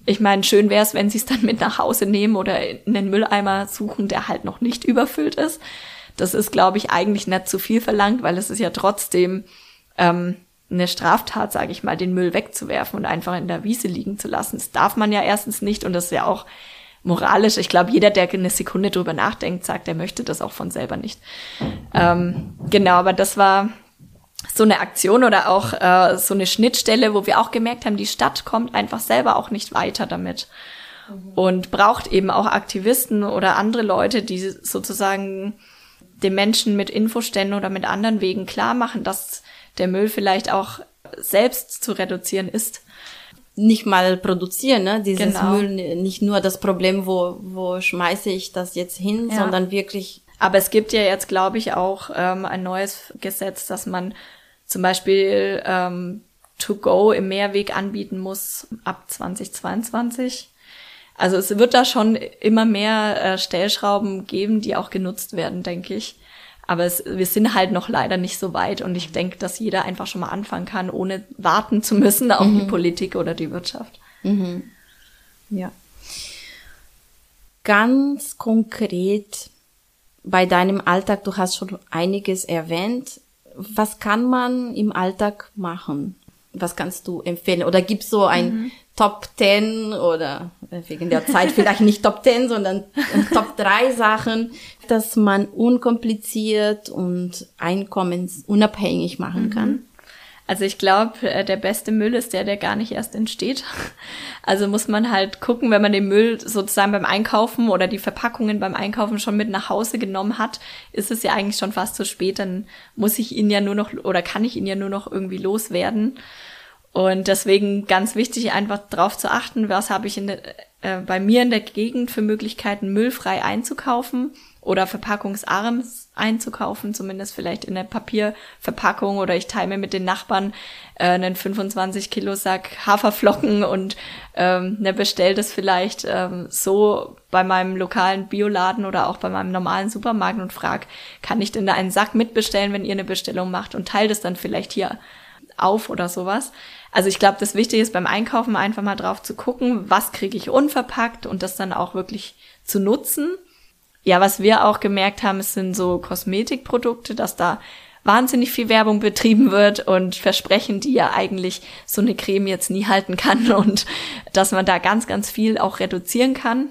Ich meine, schön wäre es, wenn sie es dann mit nach Hause nehmen oder in den Mülleimer suchen, der halt noch nicht überfüllt ist. Das ist, glaube ich, eigentlich nicht zu viel verlangt, weil es ist ja trotzdem ähm, eine Straftat, sage ich mal, den Müll wegzuwerfen und einfach in der Wiese liegen zu lassen. Das darf man ja erstens nicht und das ist ja auch moralisch. Ich glaube, jeder, der eine Sekunde drüber nachdenkt, sagt, er möchte das auch von selber nicht. Ähm, genau, aber das war so eine Aktion oder auch äh, so eine Schnittstelle, wo wir auch gemerkt haben, die Stadt kommt einfach selber auch nicht weiter damit und braucht eben auch Aktivisten oder andere Leute, die sozusagen den Menschen mit Infoständen oder mit anderen Wegen klar machen, dass der Müll vielleicht auch selbst zu reduzieren ist. Nicht mal produzieren, ne? Dieses genau. Müll, nicht nur das Problem, wo, wo schmeiße ich das jetzt hin, ja. sondern wirklich. Aber es gibt ja jetzt, glaube ich, auch ähm, ein neues Gesetz, dass man zum Beispiel ähm, To Go im Mehrweg anbieten muss ab 2022. Also es wird da schon immer mehr äh, Stellschrauben geben, die auch genutzt werden, denke ich. Aber es, wir sind halt noch leider nicht so weit und ich denke, dass jeder einfach schon mal anfangen kann, ohne warten zu müssen auf mhm. die Politik oder die Wirtschaft. Mhm. Ja. Ganz konkret bei deinem Alltag, du hast schon einiges erwähnt. Was kann man im Alltag machen? Was kannst du empfehlen? Oder gibt es so ein mhm. Top 10 oder wegen der Zeit vielleicht nicht Top 10, sondern Top 3 Sachen, dass man unkompliziert und einkommensunabhängig machen kann? Mhm. Also ich glaube, äh, der beste Müll ist der, der gar nicht erst entsteht. Also muss man halt gucken, wenn man den Müll sozusagen beim Einkaufen oder die Verpackungen beim Einkaufen schon mit nach Hause genommen hat, ist es ja eigentlich schon fast zu spät. Dann muss ich ihn ja nur noch oder kann ich ihn ja nur noch irgendwie loswerden. Und deswegen ganz wichtig, einfach darauf zu achten, was habe ich in äh, bei mir in der Gegend für Möglichkeiten, müllfrei einzukaufen oder verpackungsarm einzukaufen, zumindest vielleicht in der Papierverpackung oder ich teile mir mit den Nachbarn äh, einen 25 Kilo Sack Haferflocken und ähm, ne, bestell das vielleicht ähm, so bei meinem lokalen Bioladen oder auch bei meinem normalen Supermarkt und frag, kann ich denn da einen Sack mitbestellen, wenn ihr eine Bestellung macht und teile das dann vielleicht hier auf oder sowas. Also ich glaube, das Wichtige ist beim Einkaufen einfach mal drauf zu gucken, was kriege ich unverpackt und das dann auch wirklich zu nutzen. Ja, was wir auch gemerkt haben, es sind so Kosmetikprodukte, dass da wahnsinnig viel Werbung betrieben wird und Versprechen, die ja eigentlich so eine Creme jetzt nie halten kann (laughs) und dass man da ganz, ganz viel auch reduzieren kann.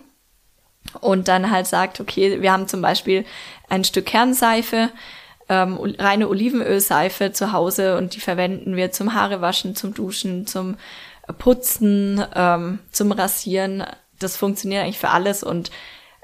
Und dann halt sagt, okay, wir haben zum Beispiel ein Stück Kernseife, ähm, reine Olivenölseife zu Hause und die verwenden wir zum Haarewaschen, zum Duschen, zum Putzen, ähm, zum Rasieren. Das funktioniert eigentlich für alles und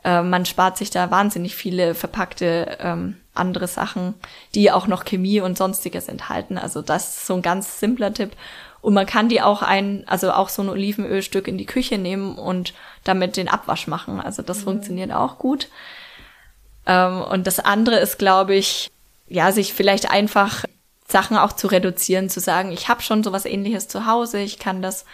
äh, man spart sich da wahnsinnig viele verpackte ähm, andere Sachen, die auch noch Chemie und sonstiges enthalten. Also das ist so ein ganz simpler Tipp. Und man kann die auch ein, also auch so ein Olivenölstück in die Küche nehmen und damit den Abwasch machen. Also das mhm. funktioniert auch gut. Ähm, und das andere ist, glaube ich, ja, sich vielleicht einfach Sachen auch zu reduzieren, zu sagen, ich habe schon sowas ähnliches zu Hause, ich kann das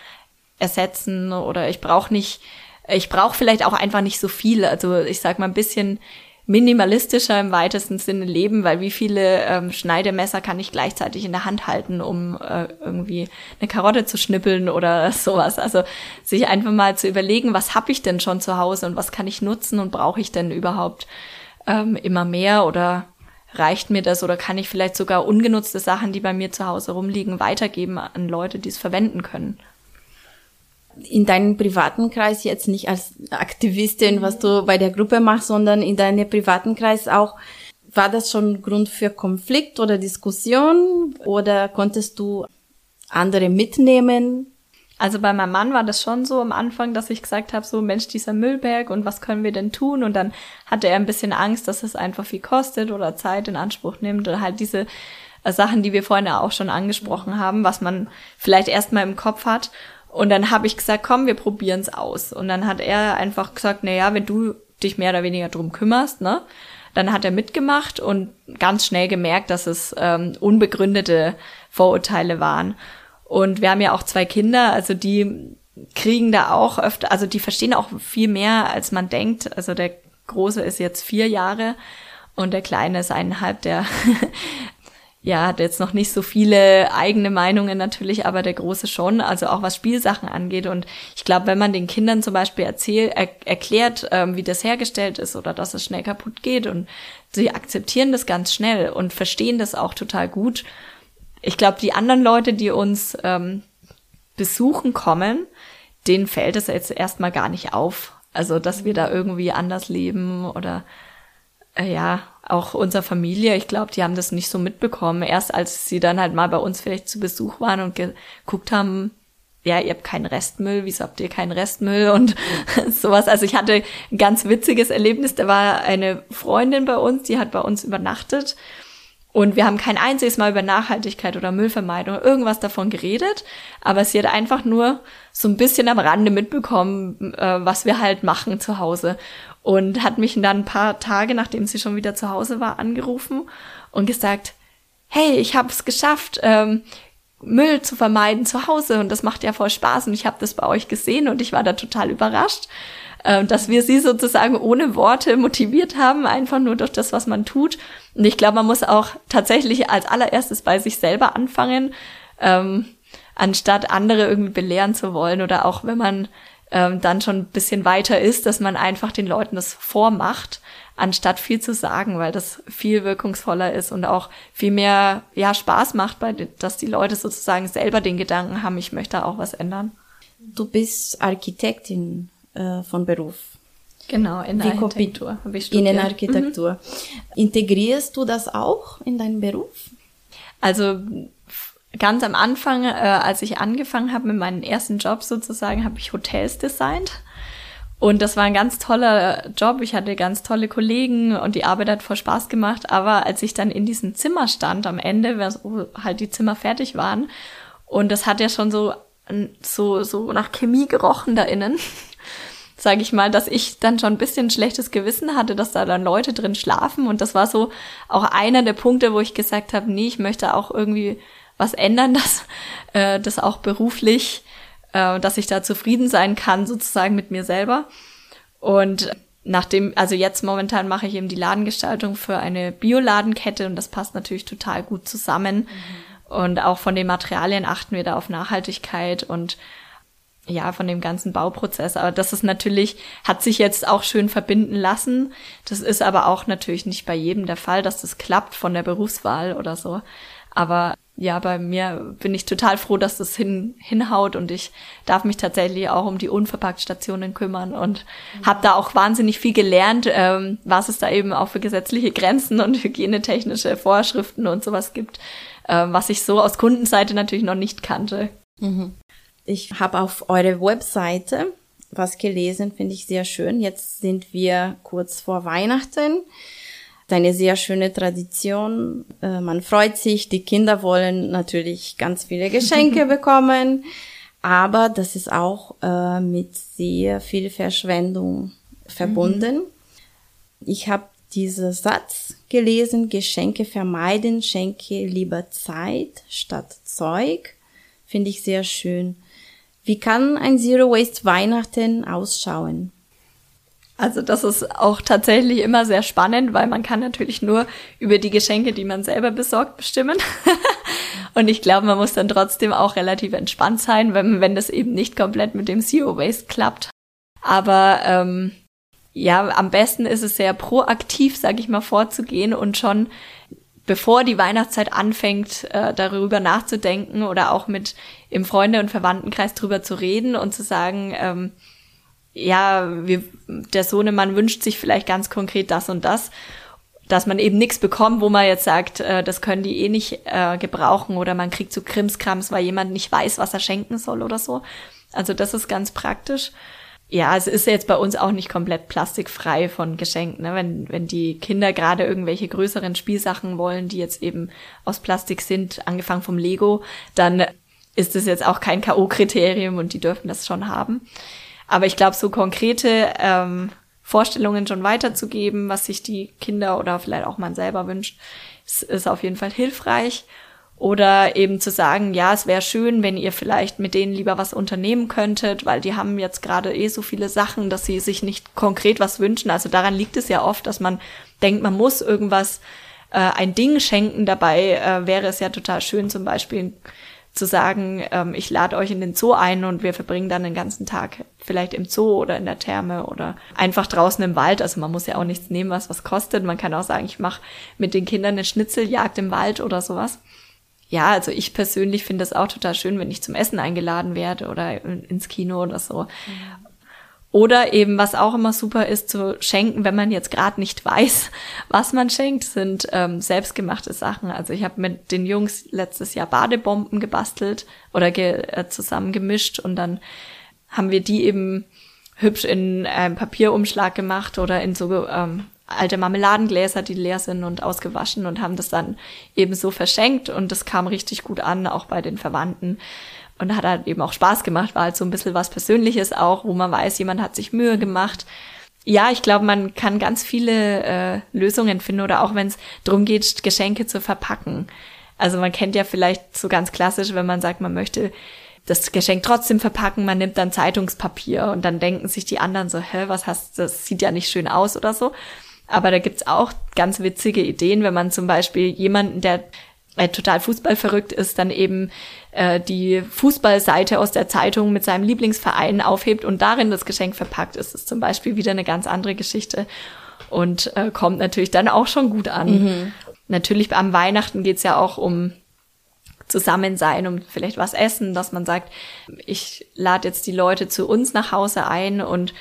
ersetzen oder ich brauche nicht ich brauche vielleicht auch einfach nicht so viel. Also ich sag mal ein bisschen minimalistischer im weitesten Sinne leben, weil wie viele ähm, Schneidemesser kann ich gleichzeitig in der Hand halten, um äh, irgendwie eine Karotte zu schnippeln oder (laughs) sowas. Also sich einfach mal zu überlegen, was habe ich denn schon zu Hause und was kann ich nutzen und brauche ich denn überhaupt ähm, immer mehr oder reicht mir das oder kann ich vielleicht sogar ungenutzte Sachen, die bei mir zu Hause rumliegen, weitergeben an Leute, die es verwenden können? In deinem privaten Kreis jetzt nicht als Aktivistin, was du bei der Gruppe machst, sondern in deinem privaten Kreis auch, war das schon Grund für Konflikt oder Diskussion? Oder konntest du andere mitnehmen? Also bei meinem Mann war das schon so am Anfang, dass ich gesagt habe, so Mensch, dieser Müllberg und was können wir denn tun? Und dann hatte er ein bisschen Angst, dass es einfach viel kostet oder Zeit in Anspruch nimmt oder halt diese äh, Sachen, die wir vorhin ja auch schon angesprochen haben, was man vielleicht erstmal im Kopf hat. Und dann habe ich gesagt, komm, wir probieren es aus. Und dann hat er einfach gesagt, na ja, wenn du dich mehr oder weniger drum kümmerst, ne? Dann hat er mitgemacht und ganz schnell gemerkt, dass es ähm, unbegründete Vorurteile waren. Und wir haben ja auch zwei Kinder, also die kriegen da auch öfter, also die verstehen auch viel mehr, als man denkt. Also der Große ist jetzt vier Jahre und der Kleine ist eineinhalb, der (laughs) ja, hat jetzt noch nicht so viele eigene Meinungen natürlich, aber der Große schon, also auch was Spielsachen angeht. Und ich glaube, wenn man den Kindern zum Beispiel erzählt, er, erklärt, ähm, wie das hergestellt ist oder dass es schnell kaputt geht und sie akzeptieren das ganz schnell und verstehen das auch total gut. Ich glaube, die anderen Leute, die uns ähm, besuchen kommen, denen fällt es jetzt erstmal gar nicht auf. Also, dass wir da irgendwie anders leben oder äh, ja, auch unsere Familie, ich glaube, die haben das nicht so mitbekommen. Erst als sie dann halt mal bei uns vielleicht zu Besuch waren und geguckt haben, ja, ihr habt keinen Restmüll, wieso habt ihr keinen Restmüll und (laughs) sowas. Also ich hatte ein ganz witziges Erlebnis. Da war eine Freundin bei uns, die hat bei uns übernachtet und wir haben kein einziges Mal über Nachhaltigkeit oder Müllvermeidung irgendwas davon geredet, aber sie hat einfach nur so ein bisschen am Rande mitbekommen, äh, was wir halt machen zu Hause. Und hat mich dann ein paar Tage, nachdem sie schon wieder zu Hause war, angerufen und gesagt, hey, ich habe es geschafft, ähm, Müll zu vermeiden zu Hause und das macht ja voll Spaß und ich habe das bei euch gesehen und ich war da total überrascht, äh, dass wir sie sozusagen ohne Worte motiviert haben, einfach nur durch das, was man tut. Und ich glaube, man muss auch tatsächlich als allererstes bei sich selber anfangen, ähm, anstatt andere irgendwie belehren zu wollen oder auch wenn man ähm, dann schon ein bisschen weiter ist, dass man einfach den Leuten das vormacht, anstatt viel zu sagen, weil das viel wirkungsvoller ist und auch viel mehr ja Spaß macht, bei, dass die Leute sozusagen selber den Gedanken haben, ich möchte auch was ändern. Du bist Architektin äh, von Beruf. Genau, in der Architektur. Innenarchitektur. Mhm. Integrierst du das auch in deinen Beruf? Also ganz am Anfang, äh, als ich angefangen habe mit meinem ersten Job sozusagen, habe ich Hotels designt. Und das war ein ganz toller Job. Ich hatte ganz tolle Kollegen und die Arbeit hat voll Spaß gemacht. Aber als ich dann in diesem Zimmer stand am Ende, wo halt die Zimmer fertig waren, und das hat ja schon so, so, so nach Chemie gerochen da innen. Sage ich mal, dass ich dann schon ein bisschen schlechtes Gewissen hatte, dass da dann Leute drin schlafen. Und das war so auch einer der Punkte, wo ich gesagt habe, nee, ich möchte auch irgendwie was ändern, (laughs) dass äh, das auch beruflich, äh, dass ich da zufrieden sein kann, sozusagen mit mir selber. Und nachdem, also jetzt momentan mache ich eben die Ladengestaltung für eine Bioladenkette und das passt natürlich total gut zusammen. Mhm. Und auch von den Materialien achten wir da auf Nachhaltigkeit und ja, von dem ganzen Bauprozess. Aber das ist natürlich, hat sich jetzt auch schön verbinden lassen. Das ist aber auch natürlich nicht bei jedem der Fall, dass das klappt von der Berufswahl oder so. Aber ja, bei mir bin ich total froh, dass das hin, hinhaut und ich darf mich tatsächlich auch um die Unverpacktstationen kümmern und mhm. habe da auch wahnsinnig viel gelernt, ähm, was es da eben auch für gesetzliche Grenzen und (laughs) hygienetechnische Vorschriften und sowas gibt, äh, was ich so aus Kundenseite natürlich noch nicht kannte. Mhm. Ich habe auf eure Webseite was gelesen, finde ich sehr schön. Jetzt sind wir kurz vor Weihnachten eine sehr schöne Tradition. Äh, man freut sich, die Kinder wollen natürlich ganz viele Geschenke (laughs) bekommen, aber das ist auch äh, mit sehr viel Verschwendung verbunden. Mhm. Ich habe diesen Satz gelesen, Geschenke vermeiden, schenke lieber Zeit statt Zeug. Finde ich sehr schön. Wie kann ein Zero Waste Weihnachten ausschauen? Also das ist auch tatsächlich immer sehr spannend, weil man kann natürlich nur über die Geschenke, die man selber besorgt, bestimmen. (laughs) und ich glaube, man muss dann trotzdem auch relativ entspannt sein, wenn, wenn das eben nicht komplett mit dem Zero Waste klappt. Aber ähm, ja, am besten ist es sehr proaktiv, sage ich mal, vorzugehen und schon bevor die Weihnachtszeit anfängt, äh, darüber nachzudenken oder auch mit im Freunde- und Verwandtenkreis drüber zu reden und zu sagen, ähm, ja, wir, der Sohnemann wünscht sich vielleicht ganz konkret das und das, dass man eben nichts bekommt, wo man jetzt sagt, äh, das können die eh nicht äh, gebrauchen oder man kriegt so Krimskrams, weil jemand nicht weiß, was er schenken soll oder so. Also das ist ganz praktisch. Ja, es ist jetzt bei uns auch nicht komplett plastikfrei von Geschenken. Ne? Wenn, wenn die Kinder gerade irgendwelche größeren Spielsachen wollen, die jetzt eben aus Plastik sind, angefangen vom Lego, dann ist es jetzt auch kein K.O.-Kriterium und die dürfen das schon haben. Aber ich glaube, so konkrete ähm, Vorstellungen schon weiterzugeben, was sich die Kinder oder vielleicht auch man selber wünscht, ist, ist auf jeden Fall hilfreich. Oder eben zu sagen, ja, es wäre schön, wenn ihr vielleicht mit denen lieber was unternehmen könntet, weil die haben jetzt gerade eh so viele Sachen, dass sie sich nicht konkret was wünschen. Also daran liegt es ja oft, dass man denkt, man muss irgendwas, äh, ein Ding schenken. Dabei äh, wäre es ja total schön, zum Beispiel zu sagen, ähm, ich lade euch in den Zoo ein und wir verbringen dann den ganzen Tag vielleicht im Zoo oder in der Therme oder einfach draußen im Wald. Also man muss ja auch nichts nehmen, was was kostet. Man kann auch sagen, ich mache mit den Kindern eine Schnitzeljagd im Wald oder sowas. Ja, also ich persönlich finde es auch total schön, wenn ich zum Essen eingeladen werde oder ins Kino oder so. Mhm. Oder eben, was auch immer super ist, zu schenken, wenn man jetzt gerade nicht weiß, (laughs) was man schenkt, sind ähm, selbstgemachte Sachen. Also ich habe mit den Jungs letztes Jahr Badebomben gebastelt oder ge äh, zusammen gemischt und dann haben wir die eben hübsch in einem Papierumschlag gemacht oder in so ähm, alte Marmeladengläser, die leer sind und ausgewaschen und haben das dann eben so verschenkt und das kam richtig gut an, auch bei den Verwandten. Und hat halt eben auch Spaß gemacht, war halt so ein bisschen was Persönliches auch, wo man weiß, jemand hat sich Mühe gemacht. Ja, ich glaube, man kann ganz viele äh, Lösungen finden oder auch wenn es darum geht, Geschenke zu verpacken. Also man kennt ja vielleicht so ganz klassisch, wenn man sagt, man möchte das Geschenk trotzdem verpacken, man nimmt dann Zeitungspapier und dann denken sich die anderen so, hä, was hast, das sieht ja nicht schön aus oder so. Aber da gibt's auch ganz witzige Ideen, wenn man zum Beispiel jemanden, der äh, total fußballverrückt ist, dann eben äh, die Fußballseite aus der Zeitung mit seinem Lieblingsverein aufhebt und darin das Geschenk verpackt ist, ist zum Beispiel wieder eine ganz andere Geschichte und äh, kommt natürlich dann auch schon gut an. Mhm. Natürlich am Weihnachten geht's ja auch um Zusammensein, um vielleicht was essen, dass man sagt, ich lade jetzt die Leute zu uns nach Hause ein und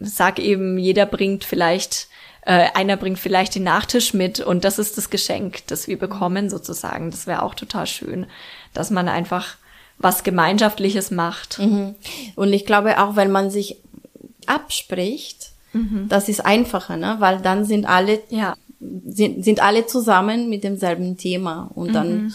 sag eben, jeder bringt vielleicht äh, einer bringt vielleicht den Nachtisch mit und das ist das Geschenk, das wir bekommen sozusagen. Das wäre auch total schön, dass man einfach was Gemeinschaftliches macht. Mhm. Und ich glaube auch, wenn man sich abspricht, mhm. das ist einfacher, ne? weil dann sind alle, ja. sind, sind alle zusammen mit demselben Thema und dann mhm.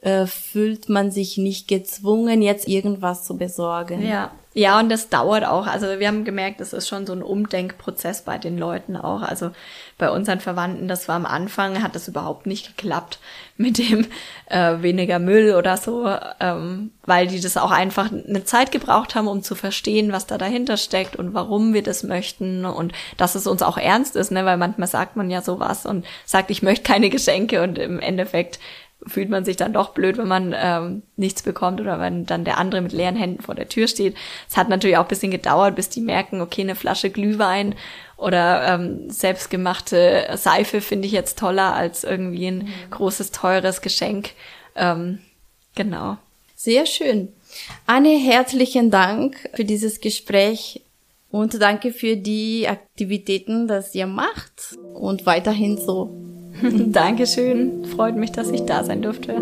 äh, fühlt man sich nicht gezwungen, jetzt irgendwas zu besorgen. Ja. Ja, und das dauert auch. Also wir haben gemerkt, es ist schon so ein Umdenkprozess bei den Leuten auch. Also bei unseren Verwandten, das war am Anfang, hat das überhaupt nicht geklappt mit dem äh, weniger Müll oder so, ähm, weil die das auch einfach eine Zeit gebraucht haben, um zu verstehen, was da dahinter steckt und warum wir das möchten und dass es uns auch ernst ist, ne? weil manchmal sagt man ja sowas und sagt, ich möchte keine Geschenke und im Endeffekt fühlt man sich dann doch blöd, wenn man ähm, nichts bekommt oder wenn dann der andere mit leeren Händen vor der Tür steht. Es hat natürlich auch ein bisschen gedauert, bis die merken, okay, eine Flasche Glühwein oder ähm, selbstgemachte Seife finde ich jetzt toller als irgendwie ein mhm. großes, teures Geschenk. Ähm, genau. Sehr schön. Anne, herzlichen Dank für dieses Gespräch und danke für die Aktivitäten, dass ihr macht und weiterhin so. Dankeschön. Freut mich, dass ich da sein durfte.